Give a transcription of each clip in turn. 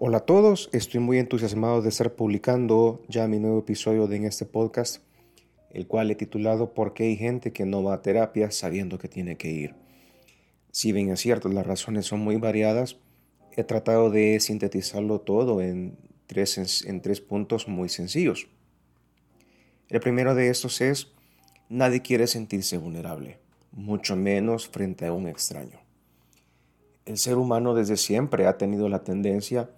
Hola a todos, estoy muy entusiasmado de estar publicando ya mi nuevo episodio de en este podcast, el cual he titulado ¿Por qué hay gente que no va a terapia sabiendo que tiene que ir? Si bien es cierto, las razones son muy variadas, he tratado de sintetizarlo todo en tres, en tres puntos muy sencillos. El primero de estos es, nadie quiere sentirse vulnerable, mucho menos frente a un extraño. El ser humano desde siempre ha tenido la tendencia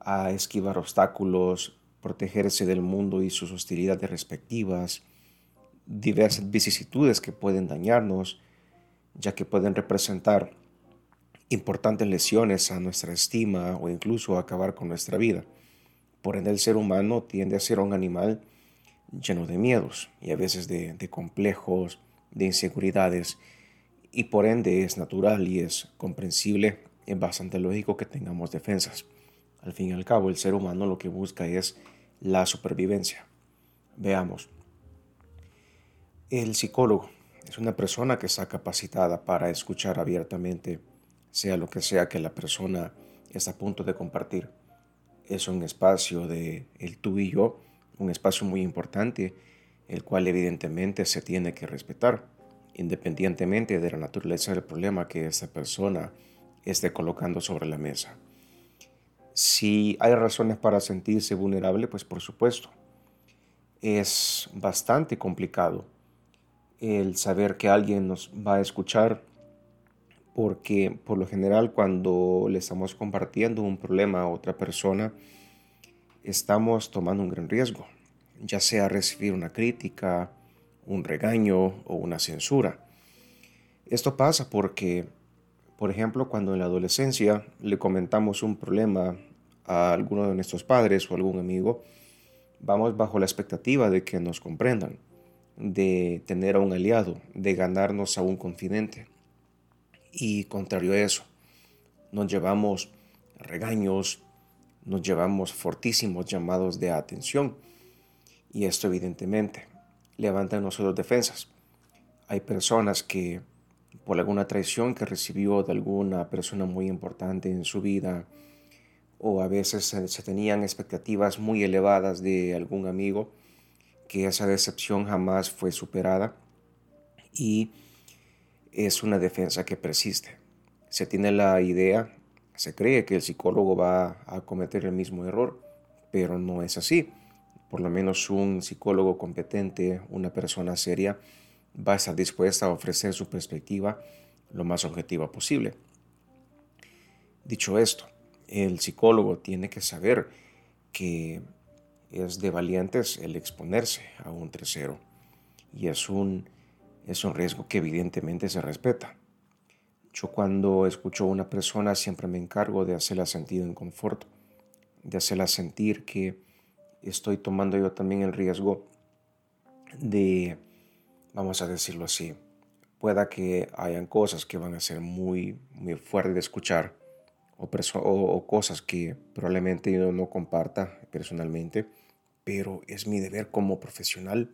a esquivar obstáculos, protegerse del mundo y sus hostilidades respectivas, diversas vicisitudes que pueden dañarnos, ya que pueden representar importantes lesiones a nuestra estima o incluso acabar con nuestra vida. Por ende, el ser humano tiende a ser un animal lleno de miedos y a veces de, complejos, de inseguridades, y por ende es natural y es comprensible, es bastante lógico que tengamos defensas. Al fin y al cabo, el ser humano lo que busca es la supervivencia. Veamos. El psicólogo es una persona que está capacitada para escuchar abiertamente, sea lo que sea que la persona está a punto de compartir. Es un espacio de el tú y yo, un espacio muy importante, el cual evidentemente se tiene que respetar, independientemente de la naturaleza del problema que esa persona esté colocando sobre la mesa. Si hay razones para sentirse vulnerable, pues por supuesto. Es bastante complicado el saber que alguien nos va a escuchar porque por lo general cuando le estamos compartiendo un problema a otra persona, estamos tomando un gran riesgo, ya sea recibir una crítica, un regaño o una censura. Esto pasa porque, por ejemplo, cuando en la adolescencia le comentamos un problema a alguno de nuestros padres o algún amigo, vamos bajo la expectativa de que nos comprendan, de tener a un aliado, de ganarnos a un confidente. Y contrario a eso, nos llevamos regaños, nos llevamos fortísimos llamados de atención. Y esto evidentemente levanta en nosotros defensas. Hay personas que por alguna traición que recibió de alguna persona muy importante en su vida, o a veces se, tenían expectativas muy elevadas de algún amigo, que esa decepción jamás fue superada y es una defensa que persiste. Se tiene la idea, se cree que el psicólogo va a cometer el mismo error, pero no es así. Por lo menos un psicólogo competente, una persona seria, va a estar dispuesta a ofrecer su perspectiva lo más objetiva posible. Dicho esto, el psicólogo tiene que saber que es de valientes el exponerse a un tercero y es un, es un riesgo que evidentemente se respeta. Yo cuando escucho a una persona siempre me encargo de hacerla sentir en confort, de hacerla sentir que estoy tomando yo también el riesgo de, vamos a decirlo así, pueda que hayan cosas que van a ser muy, muy fuertes de escuchar, o, cosas que probablemente yo no comparta personalmente, pero es mi deber como profesional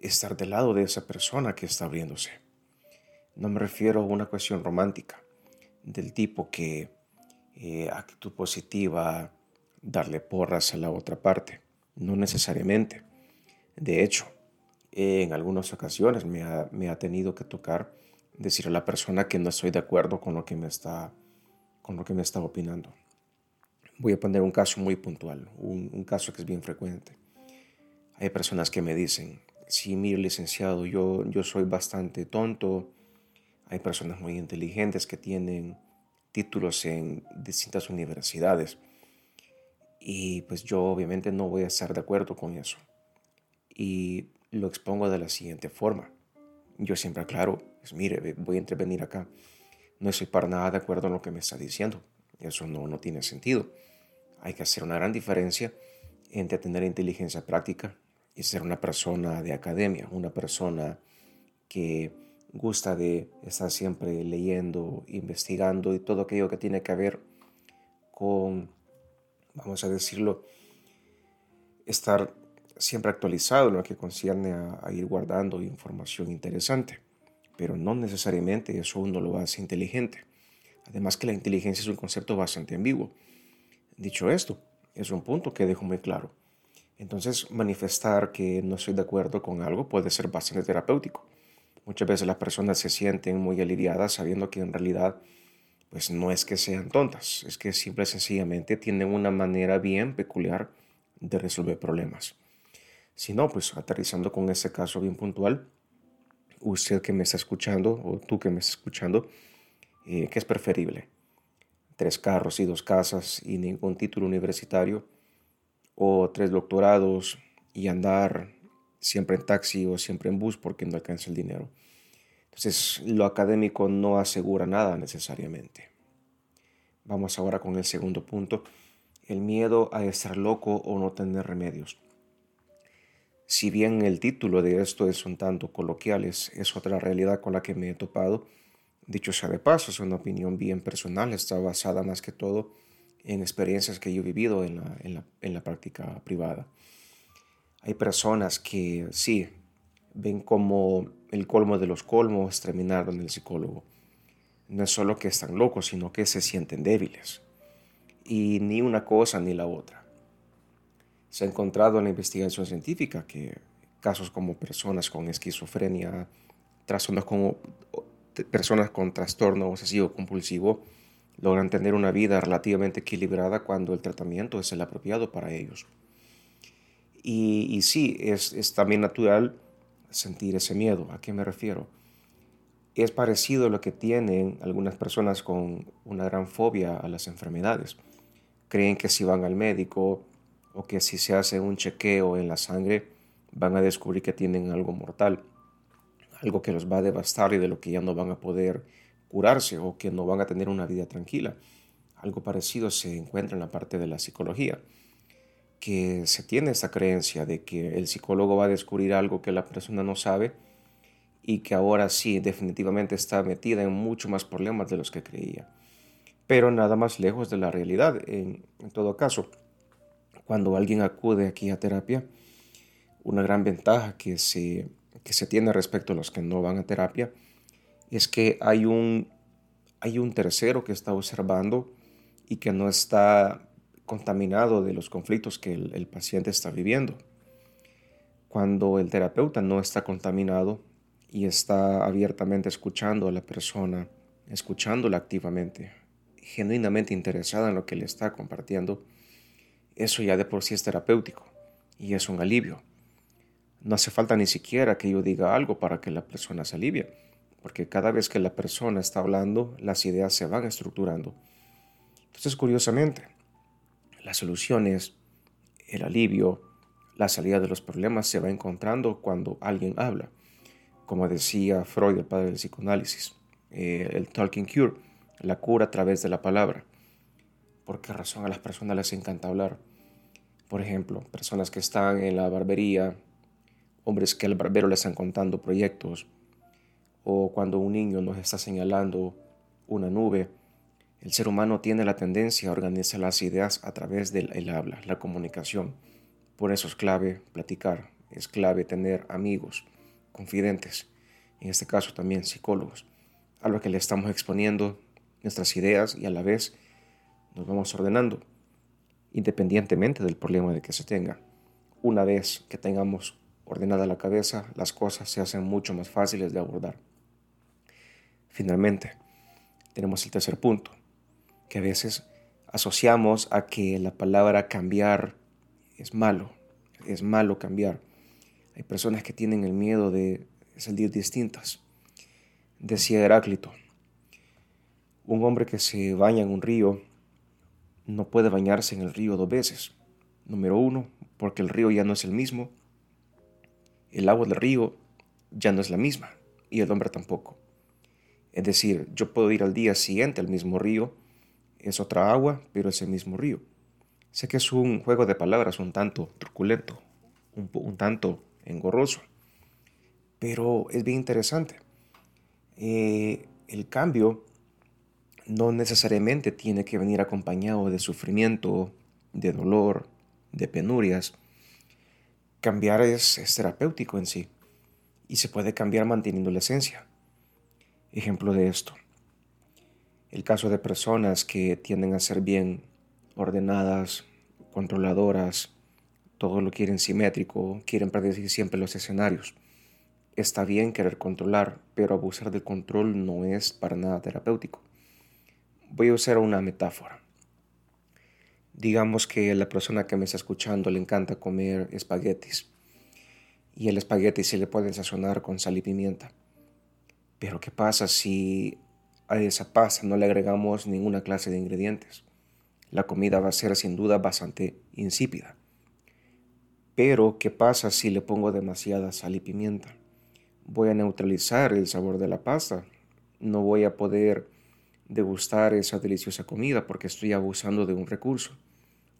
estar del lado de esa persona que está abriéndose. No me refiero a una cuestión romántica, del tipo que eh, actitud positiva, darle porras a la otra parte. No necesariamente. De hecho, en algunas ocasiones me ha, me ha tenido que tocar decir a la persona que no estoy de acuerdo con lo que me está con lo que me estaba opinando. Voy a poner un caso muy puntual, un, caso que es bien frecuente. Hay personas que me dicen, sí, mire licenciado, yo, yo soy bastante tonto. Hay personas muy inteligentes que tienen títulos en distintas universidades. Y pues yo obviamente no voy a estar de acuerdo con eso. Y lo expongo de la siguiente forma. Yo siempre aclaro, pues mire, voy a intervenir acá no estoy para nada de acuerdo en lo que me está diciendo. Eso no, no tiene sentido. Hay que hacer una gran diferencia entre tener inteligencia práctica y ser una persona de academia, una persona que gusta de estar siempre leyendo, investigando y todo aquello que tiene que ver con, vamos a decirlo, estar siempre actualizado en lo que concierne a, a ir guardando información interesante pero no necesariamente eso uno lo hace inteligente. Además que la inteligencia es un concepto bastante ambiguo. Dicho esto, es un punto que dejo muy claro. Entonces, manifestar que no estoy de acuerdo con algo puede ser bastante terapéutico. Muchas veces las personas se sienten muy aliviadas sabiendo que en realidad pues no es que sean tontas, es que simple y sencillamente tienen una manera bien peculiar de resolver problemas. Si no, pues aterrizando con ese caso bien puntual, usted que me está escuchando o tú que me estás escuchando, eh, ¿qué es preferible? ¿Tres carros y dos casas y ningún título universitario? ¿O tres doctorados y andar siempre en taxi o siempre en bus porque no alcanza el dinero? Entonces, lo académico no asegura nada necesariamente. Vamos ahora con el segundo punto, el miedo a estar loco o no tener remedios. Si bien el título de esto es un tanto coloquial, es, otra realidad con la que me he topado. Dicho sea de paso, es una opinión bien personal, está basada más que todo en experiencias que yo he vivido en la, en la, en la práctica privada. Hay personas que sí, ven como el colmo de los colmos terminar en el psicólogo. No es solo que están locos, sino que se sienten débiles. Y ni una cosa ni la otra. Se ha encontrado en la investigación científica que casos como personas con esquizofrenia, trastornos como personas con trastorno obsesivo compulsivo logran tener una vida relativamente equilibrada cuando el tratamiento es el apropiado para ellos. Y, y sí, es, es también natural sentir ese miedo. ¿A qué me refiero? Es parecido a lo que tienen algunas personas con una gran fobia a las enfermedades. Creen que si van al médico o que si se hace un chequeo en la sangre van a descubrir que tienen algo mortal, algo que los va a devastar y de lo que ya no van a poder curarse o que no van a tener una vida tranquila. Algo parecido se encuentra en la parte de la psicología que se tiene esa creencia de que el psicólogo va a descubrir algo que la persona no sabe y que ahora sí definitivamente está metida en mucho más problemas de los que creía. Pero nada más lejos de la realidad. En, todo caso, cuando alguien acude aquí a terapia, una gran ventaja que se, que se tiene respecto a los que no van a terapia es que hay un, hay un tercero que está observando y que no está contaminado de los conflictos que el, paciente está viviendo. Cuando el terapeuta no está contaminado y está abiertamente escuchando a la persona, escuchándola activamente, genuinamente interesada en lo que le está compartiendo, eso ya de por sí es terapéutico y es un alivio. No hace falta ni siquiera que yo diga algo para que la persona se alivie, porque cada vez que la persona está hablando, las ideas se van estructurando. Entonces, curiosamente, las soluciones, el alivio, la salida de los problemas se va encontrando cuando alguien habla. Como decía Freud, el padre del psicoanálisis, eh, el talking cure, la cura a través de la palabra. ¿Por qué razón a las personas les encanta hablar? Por ejemplo, personas que están en la barbería, hombres que al barbero les están contando proyectos, o cuando un niño nos está señalando una nube, el ser humano tiene la tendencia a organizar las ideas a través del habla, la comunicación. Por eso es clave platicar, es clave tener amigos, confidentes, en este caso también psicólogos, a lo que le estamos exponiendo nuestras ideas y a la vez nos vamos ordenando, independientemente del problema de que se tenga. Una vez que tengamos ordenada la cabeza, las cosas se hacen mucho más fáciles de abordar. Finalmente, tenemos el tercer punto, que a veces asociamos a que la palabra cambiar es malo, es malo cambiar. Hay personas que tienen el miedo de salir distintas. Decía Heráclito, un hombre que se baña en un río no puede bañarse en el río dos veces. Número uno, porque el río ya no es el mismo. El agua del río ya no es la misma y el hombre tampoco. Es decir, yo puedo ir al día siguiente al mismo río es otra agua, pero es el mismo río. Sé que es un juego de palabras un tanto truculento, un, tanto engorroso, pero es bien interesante. Eh, el cambio no necesariamente tiene que venir acompañado de sufrimiento, de dolor, de penurias. Cambiar es, es terapéutico en sí y se puede cambiar manteniendo la esencia. Ejemplo de esto el caso de personas que tienden a ser bien ordenadas, controladoras, todo lo quieren simétrico, quieren predecir siempre los escenarios. Está bien querer controlar, pero abusar del control no es para nada terapéutico. Voy a usar una metáfora. Digamos que a la persona que me está escuchando le encanta comer espaguetis y el espagueti se le puede sazonar con sal y pimienta. Pero ¿qué pasa si a esa pasta no le agregamos ninguna clase de ingredientes? La comida va a ser sin duda bastante insípida. Pero ¿qué pasa si le pongo demasiada sal y pimienta? Voy a neutralizar el sabor de la pasta. No voy a poder degustar esa deliciosa comida porque estoy abusando de un recurso.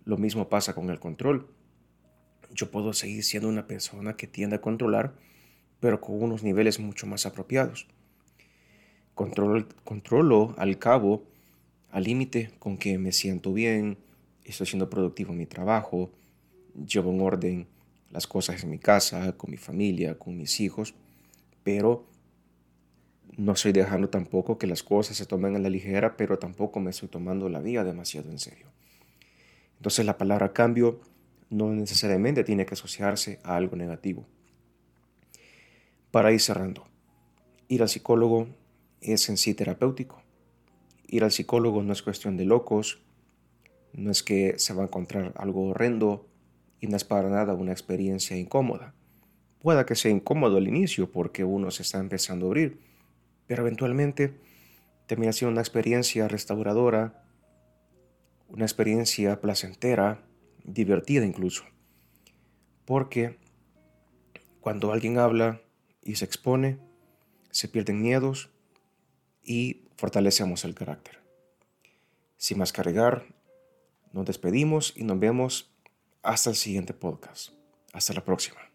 Lo mismo pasa con el control. Yo puedo seguir siendo una persona que tiende a controlar, pero con unos niveles mucho más apropiados. Controlo, controlo al cabo, al límite con que me siento bien, estoy siendo productivo en mi trabajo, llevo en orden las cosas en mi casa, con mi familia, con mis hijos, pero no estoy dejando tampoco que las cosas se tomen a la ligera, pero tampoco me estoy tomando la vida demasiado en serio. Entonces la palabra cambio no necesariamente tiene que asociarse a algo negativo. Para ir cerrando, ir al psicólogo es en sí terapéutico. Ir al psicólogo no es cuestión de locos, no es que se va a encontrar algo horrendo y no es para nada una experiencia incómoda. Pueda que sea incómodo al inicio porque uno se está empezando a abrir, pero eventualmente termina siendo una experiencia restauradora, una experiencia placentera, divertida incluso. Porque cuando alguien habla y se expone, se pierden miedos y fortalecemos el carácter. Sin más cargar, nos despedimos y nos vemos hasta el siguiente podcast. Hasta la próxima.